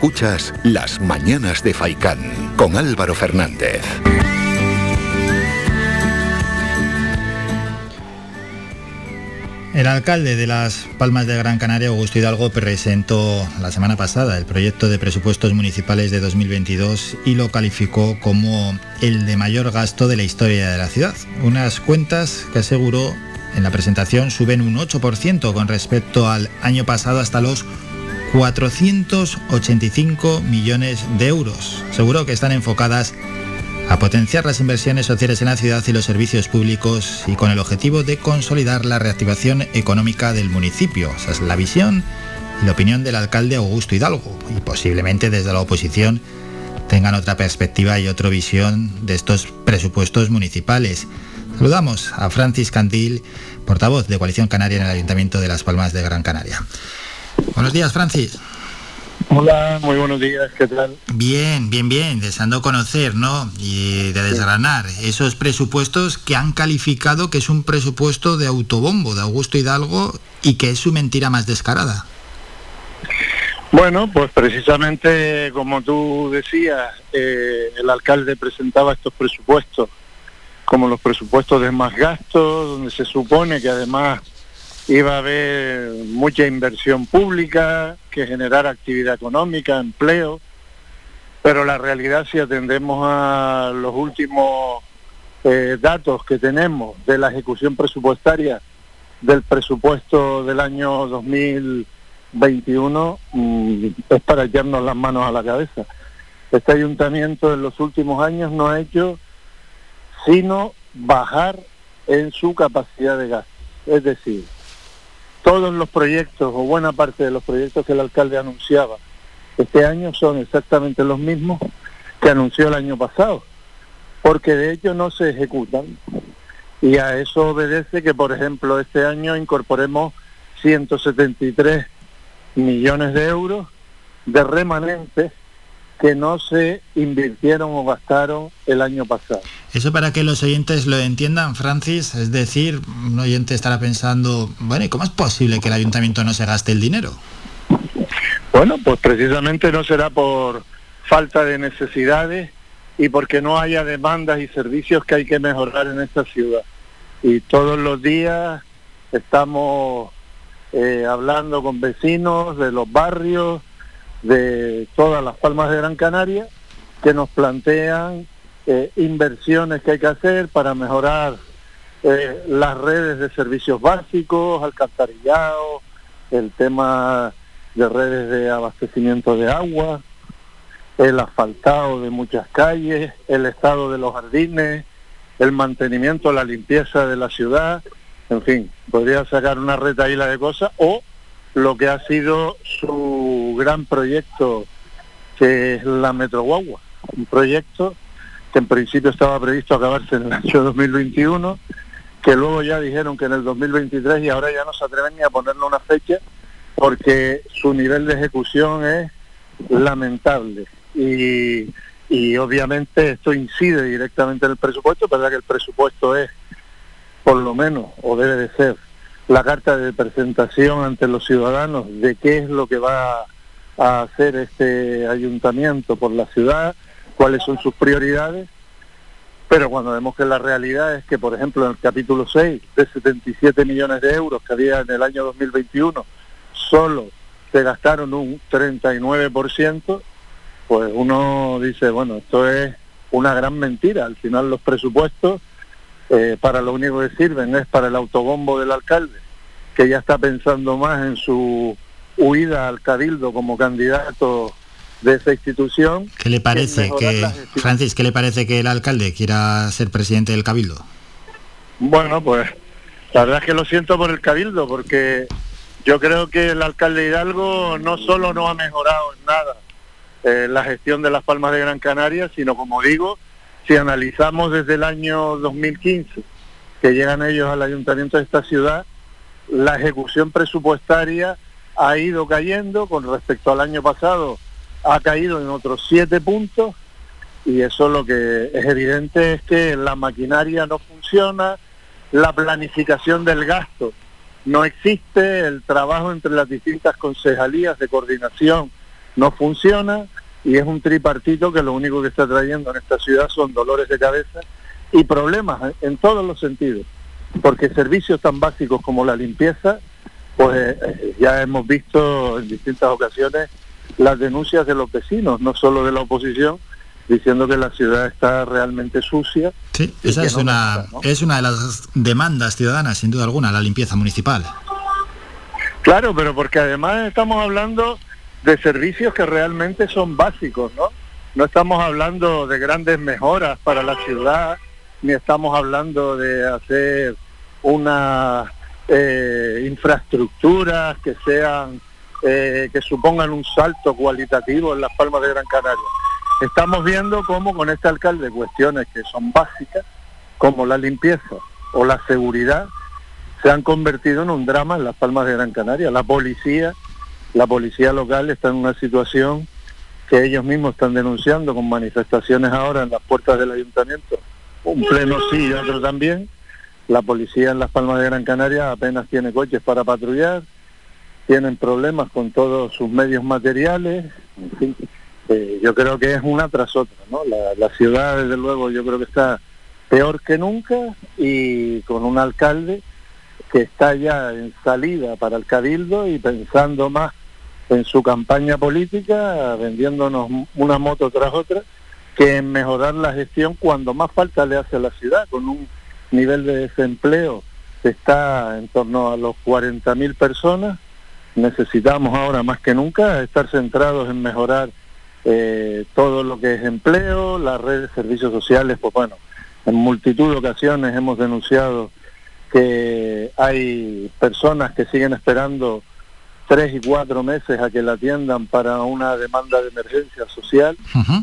Escuchas Las Mañanas de Faicán con Álvaro Fernández. El alcalde de Las Palmas de Gran Canaria, Augusto Hidalgo, presentó la semana pasada el proyecto de presupuestos municipales de 2022 y lo calificó como el de mayor gasto de la historia de la ciudad. Unas cuentas que aseguró en la presentación suben un 8% con respecto al año pasado hasta los 485 millones de euros. Seguro que están enfocadas a potenciar las inversiones sociales en la ciudad y los servicios públicos y con el objetivo de consolidar la reactivación económica del municipio. Esa es la visión y la opinión del alcalde Augusto Hidalgo y posiblemente desde la oposición tengan otra perspectiva y otra visión de estos presupuestos municipales. Saludamos a Francis Cantil, portavoz de Coalición Canaria en el Ayuntamiento de Las Palmas de Gran Canaria. Buenos días, Francis. Hola, muy buenos días, ¿qué tal? Bien, bien, bien, deseando conocer, ¿no? Y de desgranar esos presupuestos que han calificado que es un presupuesto de autobombo de Augusto Hidalgo y que es su mentira más descarada. Bueno, pues precisamente como tú decías, eh, el alcalde presentaba estos presupuestos como los presupuestos de más gastos, donde se supone que además iba a haber mucha inversión pública, que generara actividad económica, empleo, pero la realidad si atendemos a los últimos eh, datos que tenemos de la ejecución presupuestaria del presupuesto del año 2021, mm, es para echarnos las manos a la cabeza. Este ayuntamiento en los últimos años no ha hecho sino bajar en su capacidad de gasto. Es decir, todos los proyectos o buena parte de los proyectos que el alcalde anunciaba este año son exactamente los mismos que anunció el año pasado, porque de hecho no se ejecutan. Y a eso obedece que, por ejemplo, este año incorporemos 173 millones de euros de remanentes que no se invirtieron o gastaron el año pasado. Eso para que los oyentes lo entiendan, Francis, es decir, un oyente estará pensando, bueno, ¿y cómo es posible que el ayuntamiento no se gaste el dinero? Bueno, pues precisamente no será por falta de necesidades y porque no haya demandas y servicios que hay que mejorar en esta ciudad. Y todos los días estamos eh, hablando con vecinos de los barrios, de todas las palmas de Gran Canaria que nos plantean eh, inversiones que hay que hacer para mejorar eh, las redes de servicios básicos, alcantarillado, el tema de redes de abastecimiento de agua, el asfaltado de muchas calles, el estado de los jardines, el mantenimiento, la limpieza de la ciudad, en fin, podría sacar una retaíla de cosas o lo que ha sido su gran proyecto, que es la Metro Guagua, un proyecto que en principio estaba previsto acabarse en el año 2021, que luego ya dijeron que en el 2023 y ahora ya no se atreven ni a ponerle una fecha porque su nivel de ejecución es lamentable. Y, y obviamente esto incide directamente en el presupuesto, verdad que el presupuesto es por lo menos o debe de ser la carta de presentación ante los ciudadanos de qué es lo que va a hacer este ayuntamiento por la ciudad, cuáles son sus prioridades, pero cuando vemos que la realidad es que, por ejemplo, en el capítulo 6, de 77 millones de euros que había en el año 2021, solo se gastaron un 39%, pues uno dice, bueno, esto es una gran mentira. Al final los presupuestos eh, para lo único que sirven es para el autobombo del alcalde, que ya está pensando más en su huida al cabildo como candidato de esa institución. ¿Qué le parece que, Francis, qué le parece que el alcalde quiera ser presidente del cabildo? Bueno, pues la verdad es que lo siento por el cabildo, porque yo creo que el alcalde Hidalgo no solo no ha mejorado en nada eh, la gestión de las Palmas de Gran Canaria, sino como digo, si analizamos desde el año 2015 que llegan ellos al ayuntamiento de esta ciudad, la ejecución presupuestaria ha ido cayendo con respecto al año pasado, ha caído en otros siete puntos y eso lo que es evidente es que la maquinaria no funciona, la planificación del gasto no existe, el trabajo entre las distintas concejalías de coordinación no funciona y es un tripartito que lo único que está trayendo en esta ciudad son dolores de cabeza y problemas en todos los sentidos, porque servicios tan básicos como la limpieza, pues eh, ya hemos visto en distintas ocasiones las denuncias de los vecinos, no solo de la oposición, diciendo que la ciudad está realmente sucia. Sí, esa es, una, es una de las demandas ciudadanas, sin duda alguna, la limpieza municipal. Claro, pero porque además estamos hablando de servicios que realmente son básicos, ¿no? No estamos hablando de grandes mejoras para la ciudad, ni estamos hablando de hacer una eh, infraestructuras que sean eh, que supongan un salto cualitativo en las Palmas de Gran Canaria. Estamos viendo cómo con este alcalde cuestiones que son básicas, como la limpieza o la seguridad, se han convertido en un drama en las Palmas de Gran Canaria. La policía, la policía local está en una situación que ellos mismos están denunciando con manifestaciones ahora en las puertas del ayuntamiento, un pleno sí y otro también. La policía en las Palmas de Gran Canaria apenas tiene coches para patrullar, tienen problemas con todos sus medios materiales, en fin, eh, yo creo que es una tras otra, ¿no? La, la ciudad, desde luego, yo creo que está peor que nunca y con un alcalde que está ya en salida para el cabildo y pensando más en su campaña política, vendiéndonos una moto tras otra, que en mejorar la gestión cuando más falta le hace a la ciudad, con un nivel de desempleo que está en torno a los 40.000 personas. Necesitamos ahora más que nunca estar centrados en mejorar eh, todo lo que es empleo, la red de servicios sociales, pues bueno, en multitud de ocasiones hemos denunciado que hay personas que siguen esperando tres y cuatro meses a que la atiendan para una demanda de emergencia social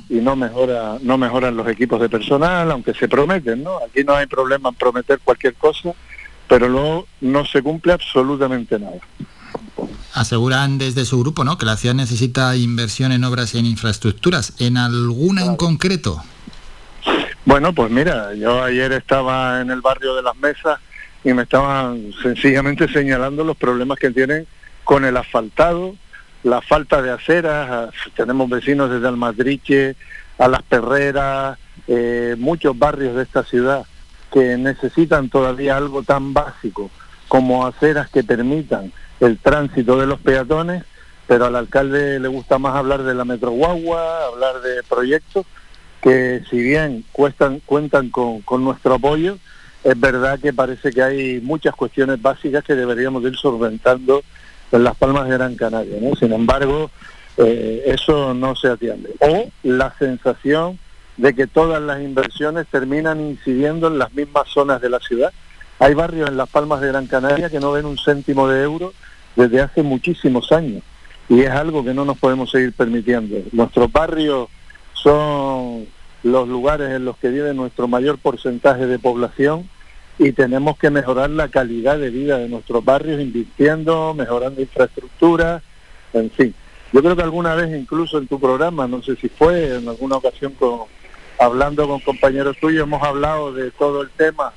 y no mejora no mejoran los equipos de personal aunque se prometen no aquí no hay problema en prometer cualquier cosa pero luego no se cumple absolutamente nada. Aseguran desde su grupo ¿no? que la ciudad necesita inversión en obras y en infraestructuras. En alguna en concreto bueno pues mira yo ayer estaba en el barrio de las mesas y me estaban sencillamente señalando los problemas que tienen con el asfaltado, la falta de aceras, tenemos vecinos desde Almadriche a Las Perreras, eh, muchos barrios de esta ciudad que necesitan todavía algo tan básico como aceras que permitan el tránsito de los peatones, pero al alcalde le gusta más hablar de la Metro Guagua, hablar de proyectos que si bien cuestan, cuentan con nuestro apoyo, es verdad que parece que hay muchas cuestiones básicas que deberíamos ir solventando en las Palmas de Gran Canaria. ¿no? Sin embargo, eh, eso no se atiende. O la sensación de que todas las inversiones terminan incidiendo en las mismas zonas de la ciudad. Hay barrios en las Palmas de Gran Canaria que no ven un céntimo de euro desde hace muchísimos años y es algo que no nos podemos seguir permitiendo. Nuestros barrios son los lugares en los que vive nuestro mayor porcentaje de población y tenemos que mejorar la calidad de vida de nuestros barrios invirtiendo, mejorando infraestructura, en fin. Yo creo que alguna vez incluso en tu programa, no sé si fue en alguna ocasión con, hablando con compañeros tuyos, hemos hablado de todo el tema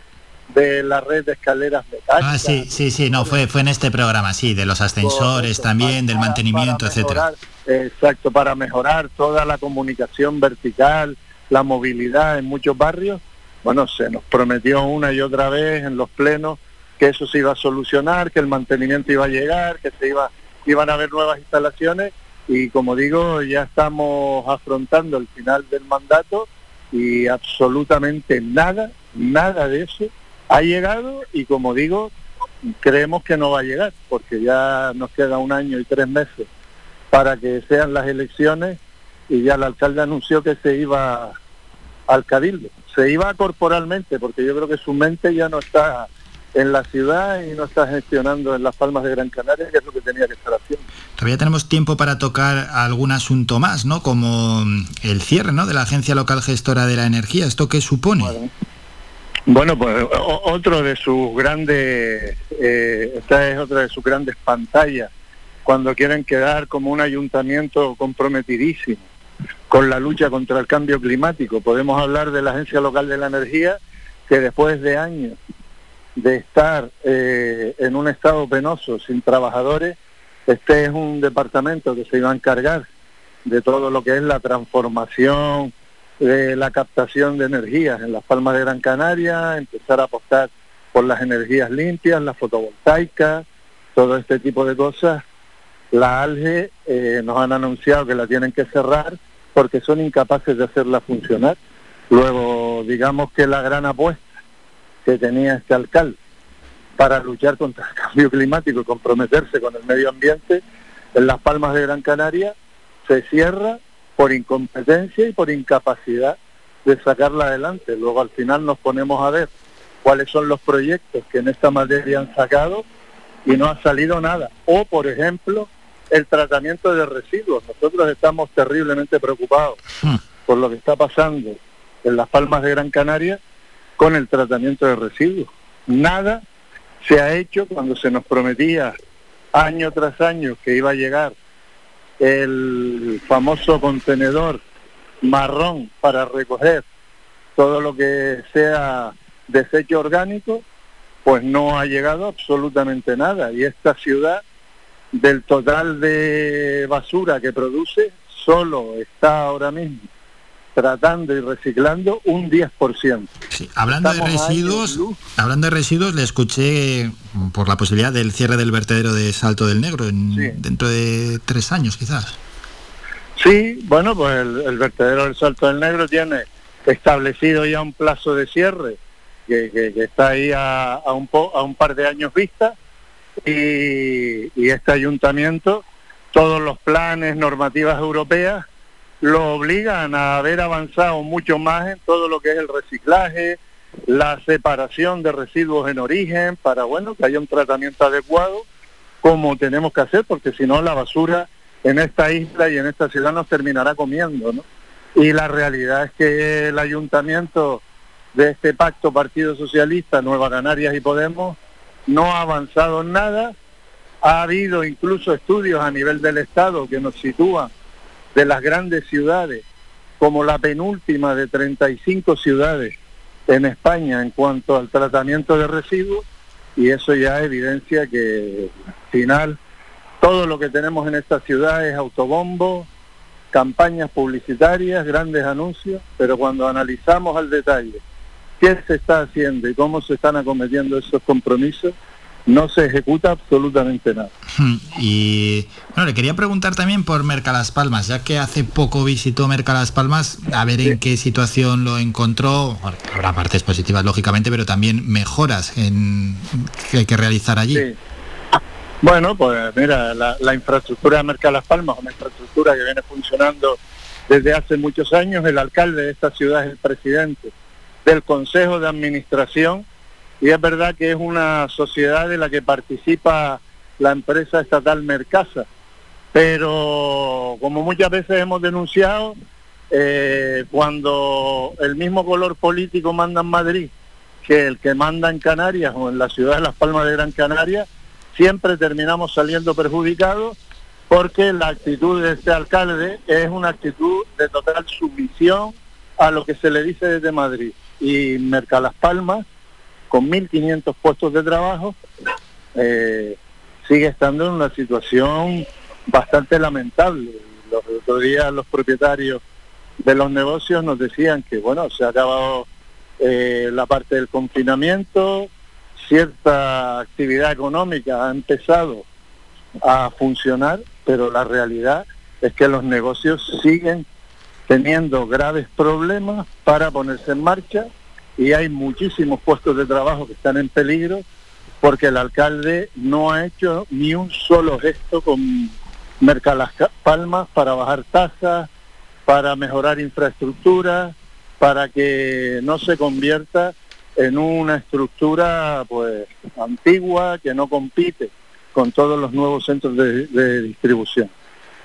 de la red de escaleras mecánicas. Ah, sí, sí, sí, no, fue, fue en este programa, sí, de los ascensores también, del mantenimiento, etcétera. Exacto, para mejorar toda la comunicación vertical, la movilidad en muchos barrios bueno, se nos prometió una y otra vez en los plenos que eso se iba a solucionar, que el mantenimiento iba a llegar, que se iba, iban a haber nuevas instalaciones. Y como digo, ya estamos afrontando el final del mandato y absolutamente nada, nada de eso ha llegado. Y como digo, creemos que no va a llegar porque ya nos queda un año y tres meses para que sean las elecciones y ya el alcalde anunció que se iba al cabildo se iba corporalmente, porque yo creo que su mente ya no está en la ciudad y no está gestionando en las Palmas de Gran Canaria, que es lo que tenía que estar haciendo. Todavía tenemos tiempo para tocar algún asunto más, ¿no? Como el cierre, ¿no? De la Agencia Local Gestora de la Energía. ¿Esto qué supone? Bueno, pues otro de sus grandes, eh, esta es otra de sus grandes pantallas, cuando quieren quedar como un ayuntamiento comprometidísimo con la lucha contra el cambio climático. Podemos hablar de la Agencia Local de la Energía, que después de años de estar eh, en un estado penoso, sin trabajadores, este es un departamento que se iba a encargar de todo lo que es la transformación de la captación de energías en las Palmas de Gran Canaria, empezar a apostar por las energías limpias, la fotovoltaica, todo este tipo de cosas. La ALGE eh, nos han anunciado que la tienen que cerrar porque son incapaces de hacerla funcionar. Luego, digamos que la gran apuesta que tenía este alcalde para luchar contra el cambio climático y comprometerse con el medio ambiente en las Palmas de Gran Canaria se cierra por incompetencia y por incapacidad de sacarla adelante. Luego al final nos ponemos a ver cuáles son los proyectos que en esta materia han sacado y no ha salido nada. O, por ejemplo, el tratamiento de residuos. Nosotros estamos terriblemente preocupados hmm. por lo que está pasando en las Palmas de Gran Canaria con el tratamiento de residuos. Nada se ha hecho cuando se nos prometía año tras año que iba a llegar el famoso contenedor marrón para recoger todo lo que sea desecho orgánico, pues no ha llegado absolutamente nada. Y esta ciudad, del total de basura que produce, solo está ahora mismo tratando y reciclando un 10%. Sí, hablando de residuos, hablando de residuos, le escuché por la posibilidad del cierre del vertedero de Salto del Negro en, dentro de tres años, quizás. Sí, bueno, pues el, vertedero del Salto del Negro tiene establecido ya un plazo de cierre que, está ahí a, un a un par de años vista y, y este ayuntamiento, todos los planes, normativas europeas lo obligan a haber avanzado mucho más en todo lo que es el reciclaje, la separación de residuos en origen, para bueno que haya un tratamiento adecuado como tenemos que hacer, porque si no la basura en esta isla y en esta ciudad nos terminará comiendo, ¿no? Y la realidad es que el ayuntamiento de este pacto Partido Socialista, Nueva Canarias y Podemos no ha avanzado nada. Ha habido incluso estudios a nivel del Estado que nos sitúan de las grandes ciudades como la penúltima de 35 ciudades en España en cuanto al tratamiento de residuos y eso ya evidencia que al final todo lo que tenemos en esta ciudad es autobombo, campañas publicitarias, grandes anuncios, pero cuando analizamos al detalle qué se está haciendo y cómo se están acometiendo esos compromisos, no se ejecuta absolutamente nada. Hmm, y bueno, le quería preguntar también por Mercalas Palmas, ya que hace poco visitó Mercalas Palmas, a ver en qué situación lo encontró. Habrá partes positivas, lógicamente, pero también mejoras en, que hay que realizar allí. Bueno, pues mira, la, infraestructura de Mercalas Palmas, una infraestructura que viene funcionando desde hace muchos años, el alcalde de esta ciudad es el presidente del Consejo de Administración y es verdad que es una sociedad de la que participa la empresa estatal Mercasa, pero como muchas veces hemos denunciado, eh, cuando el mismo color político manda en Madrid que el que manda en Canarias o en la ciudad de Las Palmas de Gran Canaria, siempre terminamos saliendo perjudicados porque la actitud de este alcalde es una actitud de total sumisión a lo que se le dice desde Madrid. Y Mercalas Palmas con 1.500 puestos de trabajo, eh, sigue estando en una situación bastante lamentable. Los otros días los propietarios de los negocios nos decían que, bueno, se ha acabado eh, la parte del confinamiento, cierta actividad económica ha empezado a funcionar, pero la realidad es que los negocios siguen teniendo graves problemas para ponerse en marcha y hay muchísimos puestos de trabajo que están en peligro porque el alcalde no ha hecho ni un solo gesto con Mercalas Palmas para bajar tasas, para mejorar infraestructura, para que no se convierta en una estructura pues antigua que no compite con todos los nuevos centros de, de distribución.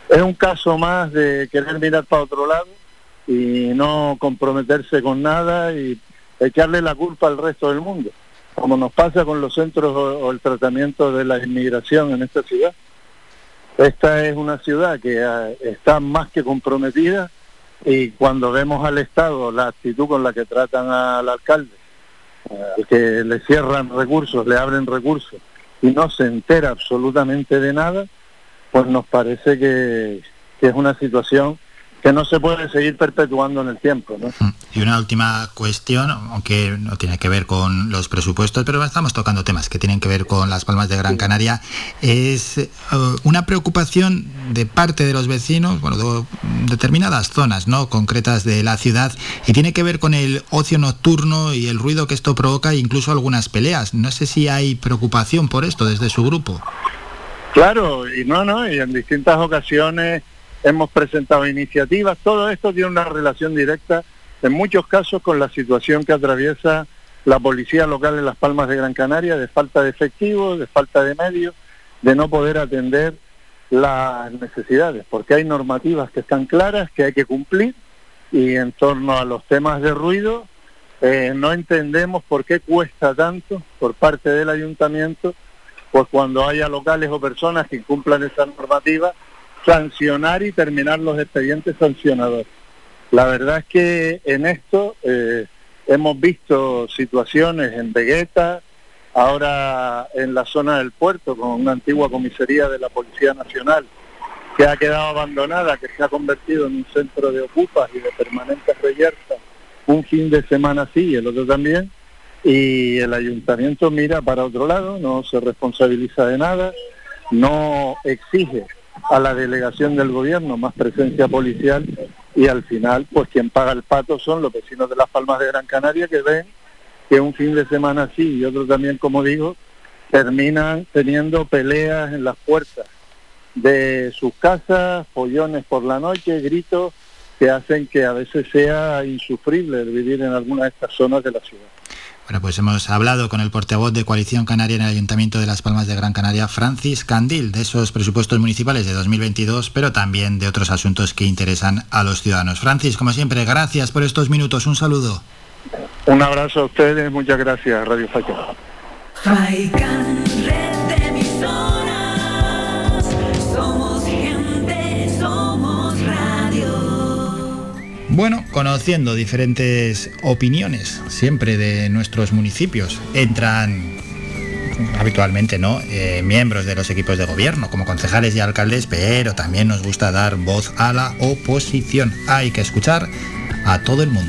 Es un caso más de querer mirar para otro lado y no comprometerse con nada y echarle la culpa al resto del mundo, como nos pasa con los centros o, el tratamiento de la inmigración en esta ciudad. Esta es una ciudad que eh, está más que comprometida y cuando vemos al Estado la actitud con la que tratan al alcalde, eh, al que le cierran recursos, le abren recursos y no se entera absolutamente de nada, pues nos parece que es una situación que no se puede seguir perpetuando en el tiempo. ¿no? Y una última cuestión, aunque no tiene que ver con los presupuestos, pero estamos tocando temas que tienen que ver con las Palmas de Gran Canaria, es eh, una preocupación de parte de los vecinos, bueno, de determinadas zonas no concretas de la ciudad, y tiene que ver con el ocio nocturno y el ruido que esto provoca, e incluso algunas peleas. No sé si hay preocupación por esto desde su grupo. Claro, y no, no, y en distintas ocasiones hemos presentado iniciativas, todo esto tiene una relación directa en muchos casos con la situación que atraviesa la policía local en Las Palmas de Gran Canaria, de falta de efectivos, de falta de medios, de no poder atender las necesidades, porque hay normativas que están claras, que hay que cumplir, y en torno a los temas de ruido, eh, no entendemos por qué cuesta tanto por parte del ayuntamiento, pues cuando haya locales o personas que cumplan esa normativa, sancionar y terminar los expedientes sancionadores. La verdad es que en esto eh, hemos visto situaciones en Vegueta, ahora en la zona del puerto con una antigua comisaría de la Policía Nacional que ha quedado abandonada, que se ha convertido en un centro de ocupas y de permanentes reyertas, un fin de semana sí y el otro también, y el ayuntamiento mira para otro lado, no se responsabiliza de nada, no exige a la delegación del gobierno, más presencia policial y al final pues quien paga el pato son los vecinos de las Palmas de Gran Canaria que ven que un fin de semana así y otro también como digo terminan teniendo peleas en las puertas de sus casas, pollones por la noche, gritos que hacen que a veces sea insufrible vivir en alguna de estas zonas de la ciudad. Bueno, pues hemos hablado con el portavoz de Coalición Canaria en el Ayuntamiento de Las Palmas de Gran Canaria, Francis Candil, de esos presupuestos municipales de 2022, pero también de otros asuntos que interesan a los ciudadanos. Francis, como siempre, gracias por estos minutos. Un saludo. Un abrazo a ustedes, muchas gracias, Radio Facha. Bueno, conociendo diferentes opiniones siempre de nuestros municipios, entran habitualmente no eh, miembros de los equipos de gobierno como concejales y alcaldes pero también nos gusta dar voz a la oposición. Hay que escuchar a todo el mundo